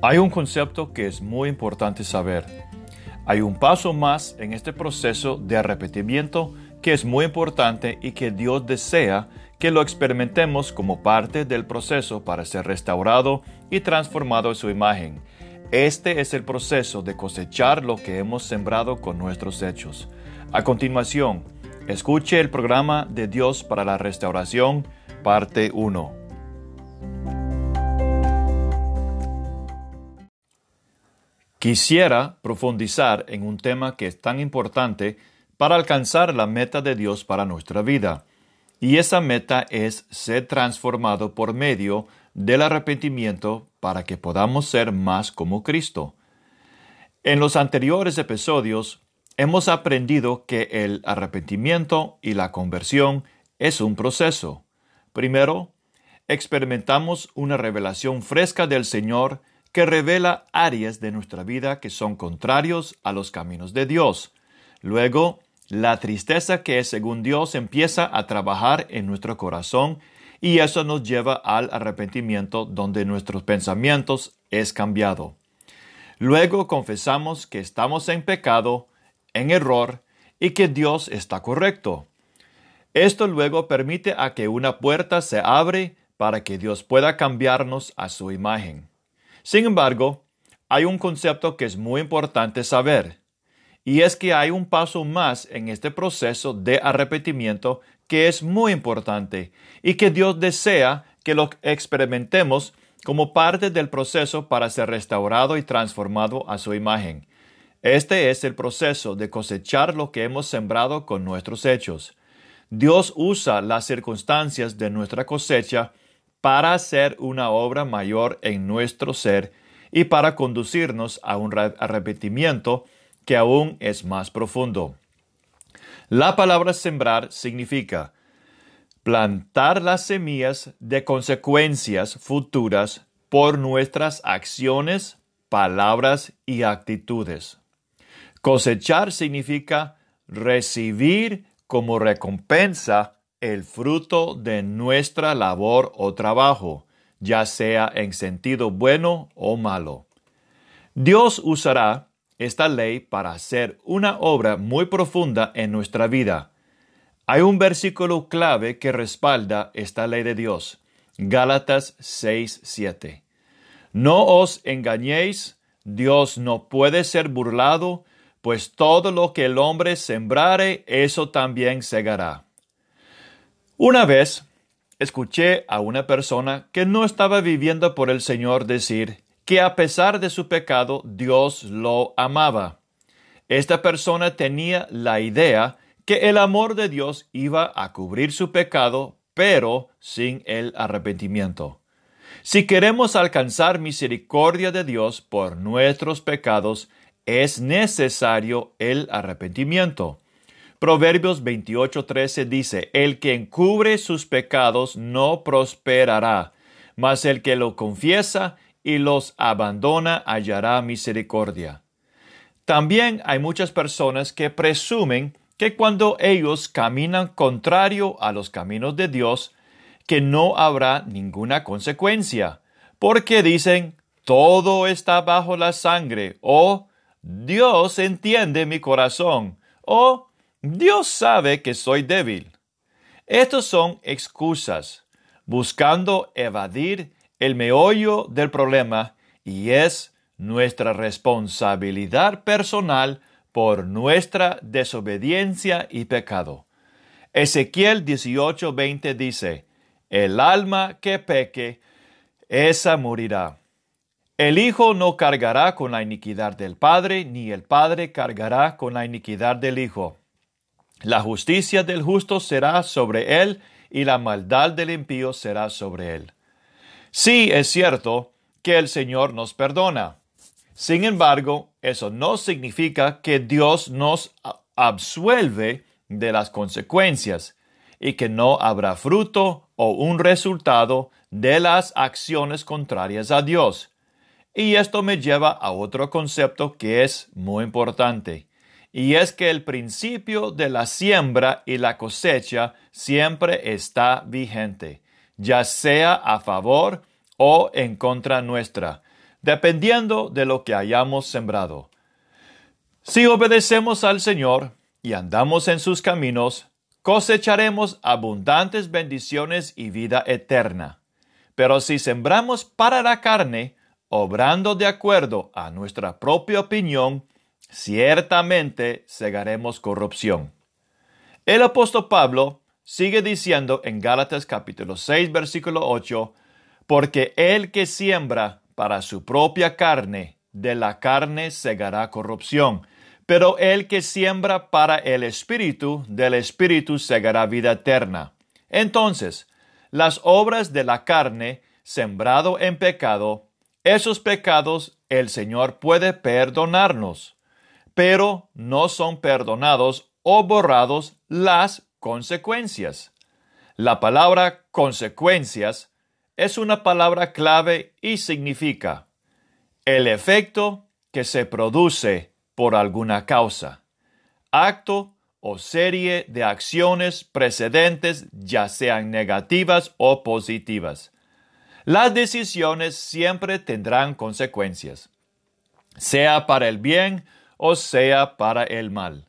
Hay un concepto que es muy importante saber. Hay un paso más en este proceso de arrepentimiento que es muy importante y que Dios desea que lo experimentemos como parte del proceso para ser restaurado y transformado en su imagen. Este es el proceso de cosechar lo que hemos sembrado con nuestros hechos. A continuación, escuche el programa de Dios para la restauración, parte 1. Quisiera profundizar en un tema que es tan importante para alcanzar la meta de Dios para nuestra vida. Y esa meta es ser transformado por medio del arrepentimiento para que podamos ser más como Cristo. En los anteriores episodios hemos aprendido que el arrepentimiento y la conversión es un proceso. Primero, experimentamos una revelación fresca del Señor que revela áreas de nuestra vida que son contrarios a los caminos de Dios. Luego, la tristeza que es según Dios empieza a trabajar en nuestro corazón y eso nos lleva al arrepentimiento donde nuestros pensamientos es cambiado. Luego confesamos que estamos en pecado, en error y que Dios está correcto. Esto luego permite a que una puerta se abre para que Dios pueda cambiarnos a su imagen. Sin embargo, hay un concepto que es muy importante saber, y es que hay un paso más en este proceso de arrepentimiento que es muy importante y que Dios desea que lo experimentemos como parte del proceso para ser restaurado y transformado a su imagen. Este es el proceso de cosechar lo que hemos sembrado con nuestros hechos. Dios usa las circunstancias de nuestra cosecha para hacer una obra mayor en nuestro ser y para conducirnos a un arrepentimiento que aún es más profundo. La palabra sembrar significa plantar las semillas de consecuencias futuras por nuestras acciones, palabras y actitudes. Cosechar significa recibir como recompensa el fruto de nuestra labor o trabajo, ya sea en sentido bueno o malo. Dios usará esta ley para hacer una obra muy profunda en nuestra vida. Hay un versículo clave que respalda esta ley de Dios. Gálatas 6:7. No os engañéis, Dios no puede ser burlado, pues todo lo que el hombre sembrare, eso también segará. Una vez escuché a una persona que no estaba viviendo por el Señor decir que a pesar de su pecado Dios lo amaba. Esta persona tenía la idea que el amor de Dios iba a cubrir su pecado, pero sin el arrepentimiento. Si queremos alcanzar misericordia de Dios por nuestros pecados, es necesario el arrepentimiento. Proverbios 28:13 dice, El que encubre sus pecados no prosperará, mas el que lo confiesa y los abandona hallará misericordia. También hay muchas personas que presumen que cuando ellos caminan contrario a los caminos de Dios, que no habrá ninguna consecuencia, porque dicen, todo está bajo la sangre, o Dios entiende mi corazón, o Dios sabe que soy débil. Estos son excusas, buscando evadir el meollo del problema y es nuestra responsabilidad personal por nuestra desobediencia y pecado. Ezequiel 18:20 dice, El alma que peque, esa morirá. El Hijo no cargará con la iniquidad del Padre, ni el Padre cargará con la iniquidad del Hijo. La justicia del justo será sobre él y la maldad del impío será sobre él. Sí es cierto que el Señor nos perdona. Sin embargo, eso no significa que Dios nos absuelve de las consecuencias y que no habrá fruto o un resultado de las acciones contrarias a Dios. Y esto me lleva a otro concepto que es muy importante y es que el principio de la siembra y la cosecha siempre está vigente, ya sea a favor o en contra nuestra. dependiendo de lo que hayamos sembrado. Si obedecemos al Señor y andamos en sus caminos, cosecharemos abundantes bendiciones y vida eterna. Pero si sembramos para la carne, obrando de acuerdo a nuestra propia opinión, ciertamente segaremos corrupción. El apóstol Pablo sigue diciendo en Gálatas capítulo 6 versículo 8, porque el que siembra para su propia carne, de la carne segará corrupción, pero el que siembra para el Espíritu, del Espíritu segará vida eterna. Entonces, las obras de la carne, sembrado en pecado, esos pecados el Señor puede perdonarnos, pero no son perdonados o borrados las consecuencias. La palabra consecuencias es una palabra clave y significa el efecto que se produce por alguna causa, acto o serie de acciones precedentes, ya sean negativas o positivas. Las decisiones siempre tendrán consecuencias, sea para el bien o sea para el mal.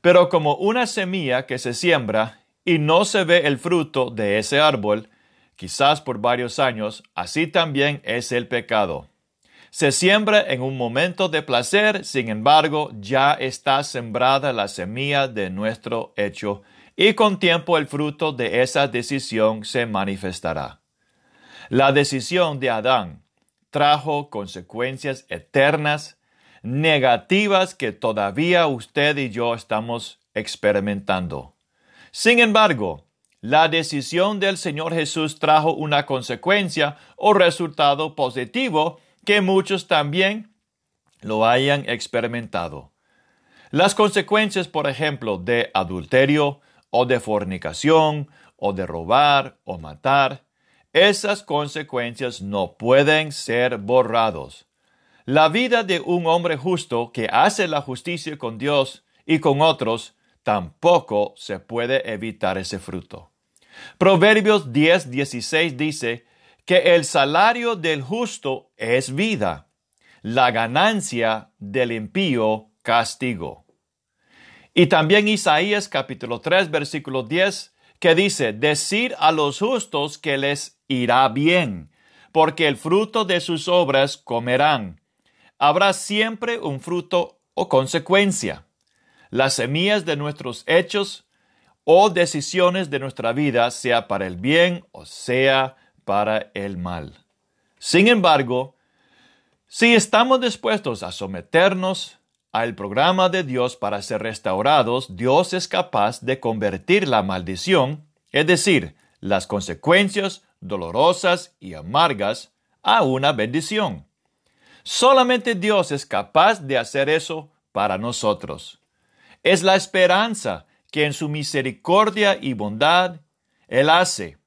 Pero como una semilla que se siembra y no se ve el fruto de ese árbol, quizás por varios años, así también es el pecado. Se siembra en un momento de placer, sin embargo, ya está sembrada la semilla de nuestro hecho, y con tiempo el fruto de esa decisión se manifestará. La decisión de Adán trajo consecuencias eternas, negativas que todavía usted y yo estamos experimentando. Sin embargo, la decisión del Señor Jesús trajo una consecuencia o resultado positivo que muchos también lo hayan experimentado. Las consecuencias, por ejemplo, de adulterio o de fornicación o de robar o matar, esas consecuencias no pueden ser borrados. La vida de un hombre justo que hace la justicia con Dios y con otros, tampoco se puede evitar ese fruto. Proverbios 10, 16 dice que el salario del justo es vida, la ganancia del impío castigo. Y también Isaías capítulo 3 versículo 10 que dice, decir a los justos que les irá bien, porque el fruto de sus obras comerán. Habrá siempre un fruto o consecuencia. Las semillas de nuestros hechos o decisiones de nuestra vida, sea para el bien o sea para el mal. Sin embargo, si estamos dispuestos a someternos al programa de Dios para ser restaurados, Dios es capaz de convertir la maldición, es decir, las consecuencias dolorosas y amargas a una bendición. Solamente Dios es capaz de hacer eso para nosotros. Es la esperanza que en su misericordia y bondad Él hace.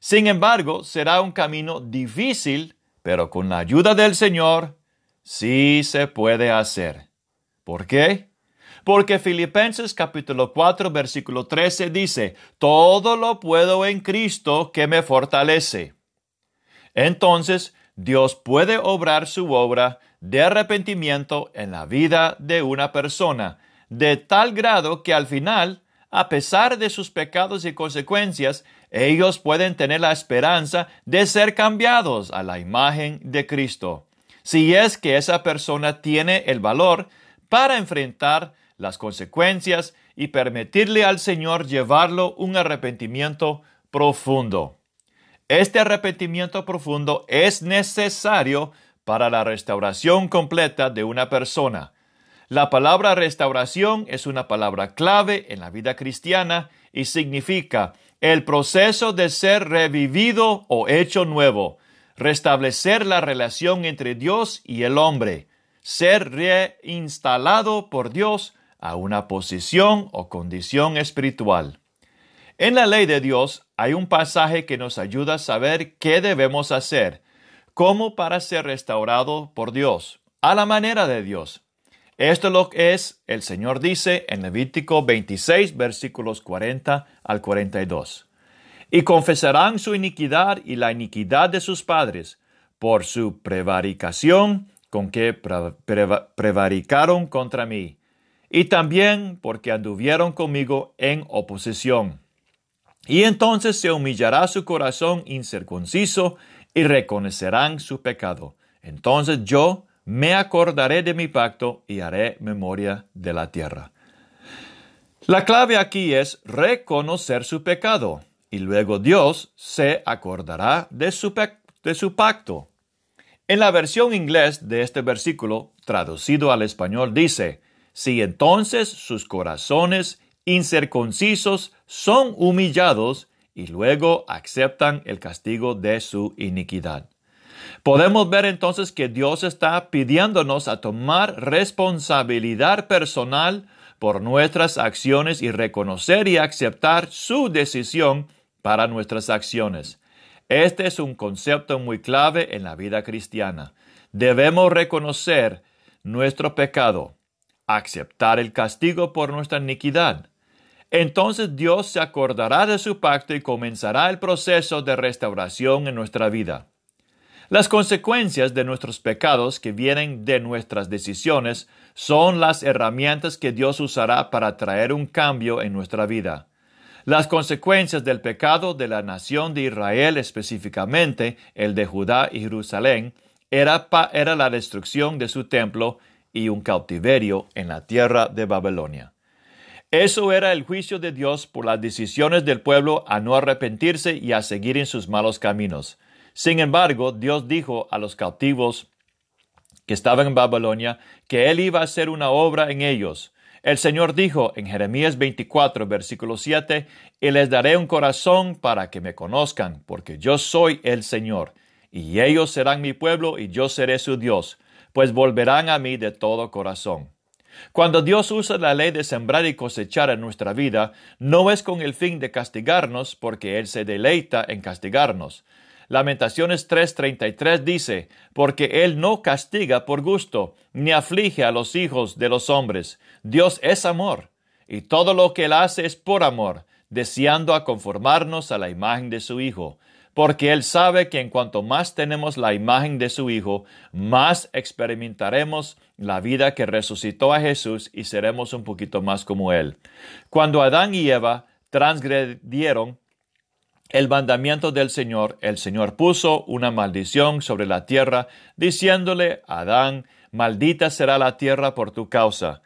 Sin embargo, será un camino difícil, pero con la ayuda del Señor sí se puede hacer. ¿Por qué? Porque Filipenses capítulo 4 versículo 13 dice, todo lo puedo en Cristo que me fortalece. Entonces, Dios puede obrar su obra de arrepentimiento en la vida de una persona, de tal grado que al final, a pesar de sus pecados y consecuencias, ellos pueden tener la esperanza de ser cambiados a la imagen de Cristo. Si es que esa persona tiene el valor para enfrentar las consecuencias y permitirle al Señor llevarlo un arrepentimiento profundo. Este arrepentimiento profundo es necesario para la restauración completa de una persona. La palabra restauración es una palabra clave en la vida cristiana y significa el proceso de ser revivido o hecho nuevo, restablecer la relación entre Dios y el hombre, ser reinstalado por Dios a una posición o condición espiritual. En la ley de Dios hay un pasaje que nos ayuda a saber qué debemos hacer, cómo para ser restaurado por Dios, a la manera de Dios. Esto lo que es, el Señor dice en Levítico 26, versículos 40 al 42. Y confesarán su iniquidad y la iniquidad de sus padres, por su prevaricación con que prevaricaron contra mí, y también porque anduvieron conmigo en oposición. Y entonces se humillará su corazón incircunciso y reconocerán su pecado. Entonces yo me acordaré de mi pacto y haré memoria de la tierra. La clave aquí es reconocer su pecado y luego Dios se acordará de su, pacto. En la versión inglés de este versículo, traducido al español, dice, si entonces sus corazones incircuncisos son humillados y luego aceptan el castigo de su iniquidad. Podemos ver entonces que Dios está pidiéndonos a tomar responsabilidad personal por nuestras acciones y reconocer y aceptar su decisión para nuestras acciones. Este es un concepto muy clave en la vida cristiana. Debemos reconocer nuestro pecado, aceptar el castigo por nuestra iniquidad. Entonces Dios se acordará de su pacto y comenzará el proceso de restauración en nuestra vida. Las consecuencias de nuestros pecados que vienen de nuestras decisiones son las herramientas que Dios usará para traer un cambio en nuestra vida. Las consecuencias del pecado de la nación de Israel, específicamente el de Judá y Jerusalén, era, era la destrucción de su templo y un cautiverio en la tierra de Babilonia. Eso era el juicio de Dios por las decisiones del pueblo a no arrepentirse y a seguir en sus malos caminos. Sin embargo, Dios dijo a los cautivos que estaban en Babilonia que Él iba a hacer una obra en ellos, el Señor dijo en Jeremías 24, versículo 7, y les daré un corazón para que me conozcan, porque yo soy el Señor, y ellos serán mi pueblo y yo seré su Dios, pues volverán a mí de todo corazón. Cuando Dios usa la ley de sembrar y cosechar en nuestra vida, no es con el fin de castigarnos, porque Él se deleita en castigarnos, Lamentaciones 3:33 dice, porque Él no castiga por gusto, ni aflige a los hijos de los hombres. Dios es amor, y todo lo que Él hace es por amor, deseando a conformarnos a la imagen de su Hijo, porque Él sabe que en cuanto más tenemos la imagen de su Hijo, más experimentaremos la vida que resucitó a Jesús y seremos un poquito más como Él. Cuando Adán y Eva transgredieron el mandamiento del Señor, el Señor puso una maldición sobre la tierra, diciéndole a Adán, maldita será la tierra por tu causa.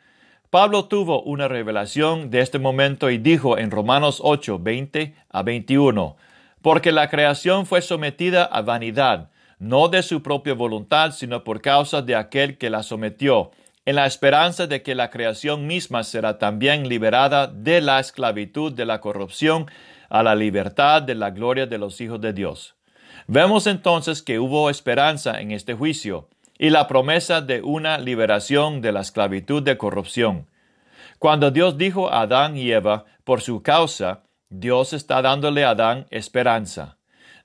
Pablo tuvo una revelación de este momento y dijo en Romanos 8, 20 a 21, porque la creación fue sometida a vanidad, no de su propia voluntad, sino por causa de aquel que la sometió, en la esperanza de que la creación misma será también liberada de la esclavitud de la corrupción a la libertad de la gloria de los hijos de Dios. Vemos entonces que hubo esperanza en este juicio y la promesa de una liberación de la esclavitud de corrupción. Cuando Dios dijo a Adán y Eva, por su causa, Dios está dándole a Adán esperanza.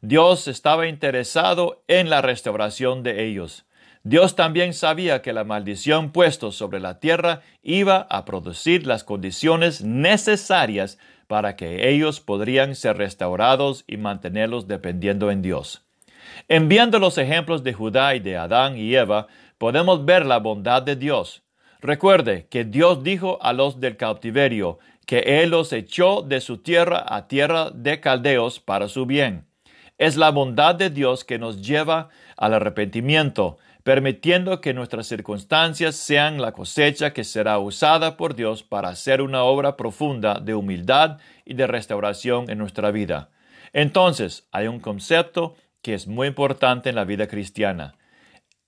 Dios estaba interesado en la restauración de ellos. Dios también sabía que la maldición puesta sobre la tierra iba a producir las condiciones necesarias para que ellos podrían ser restaurados y mantenerlos dependiendo en Dios. Enviando los ejemplos de Judá y de Adán y Eva, podemos ver la bondad de Dios. Recuerde que Dios dijo a los del cautiverio que Él los echó de su tierra a tierra de caldeos para su bien. Es la bondad de Dios que nos lleva al arrepentimiento, permitiendo que nuestras circunstancias sean la cosecha que será usada por Dios para hacer una obra profunda de humildad y de restauración en nuestra vida. Entonces, hay un concepto que es muy importante en la vida cristiana.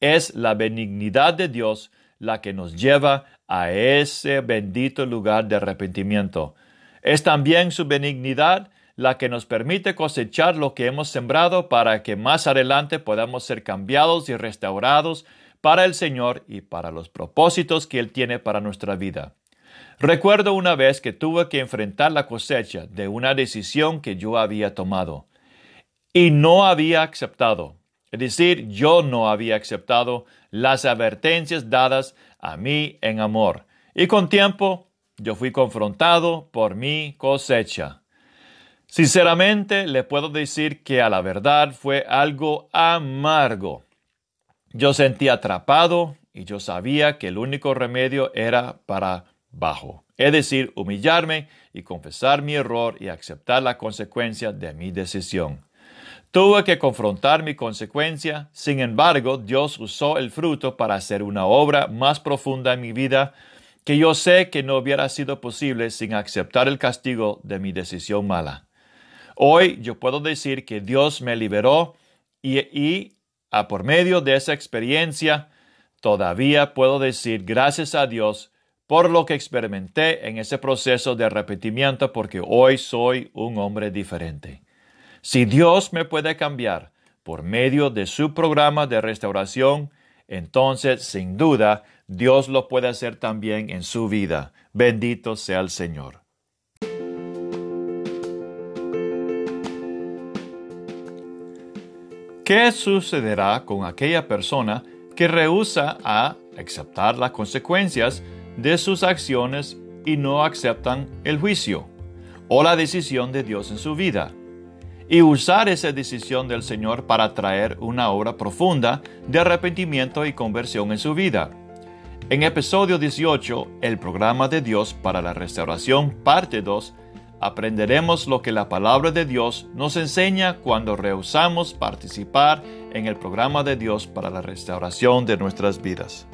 Es la benignidad de Dios la que nos lleva a ese bendito lugar de arrepentimiento. Es también su benignidad la que nos permite cosechar lo que hemos sembrado para que más adelante podamos ser cambiados y restaurados para el Señor y para los propósitos que Él tiene para nuestra vida. Recuerdo una vez que tuve que enfrentar la cosecha de una decisión que yo había tomado y no había aceptado. Es decir, yo no había aceptado las advertencias dadas a mí en amor. Y con tiempo yo fui confrontado por mi cosecha. Sinceramente, le puedo decir que a la verdad fue algo amargo. Yo sentí atrapado y yo sabía que el único remedio era para bajo, es decir, humillarme y confesar mi error y aceptar la consecuencia de mi decisión. Tuve que confrontar mi consecuencia, sin embargo, Dios usó el fruto para hacer una obra más profunda en mi vida que yo sé que no hubiera sido posible sin aceptar el castigo de mi decisión mala. Hoy yo puedo decir que Dios me liberó y, a por medio de esa experiencia todavía puedo decir gracias a Dios por lo que experimenté en ese proceso de arrepentimiento porque hoy soy un hombre diferente. Si Dios me puede cambiar por medio de su programa de restauración, entonces sin duda Dios lo puede hacer también en su vida. Bendito sea el Señor. ¿Qué sucederá con aquella persona que rehúsa a aceptar las consecuencias de sus acciones y no aceptan el juicio o la decisión de Dios en su vida? Y usar esa decisión del Señor para traer una obra profunda de arrepentimiento y conversión en su vida. En episodio 18, el programa de Dios para la restauración, parte 2, aprenderemos lo que la palabra de Dios nos enseña cuando rehusamos participar en el programa de Dios para la restauración de nuestras vidas.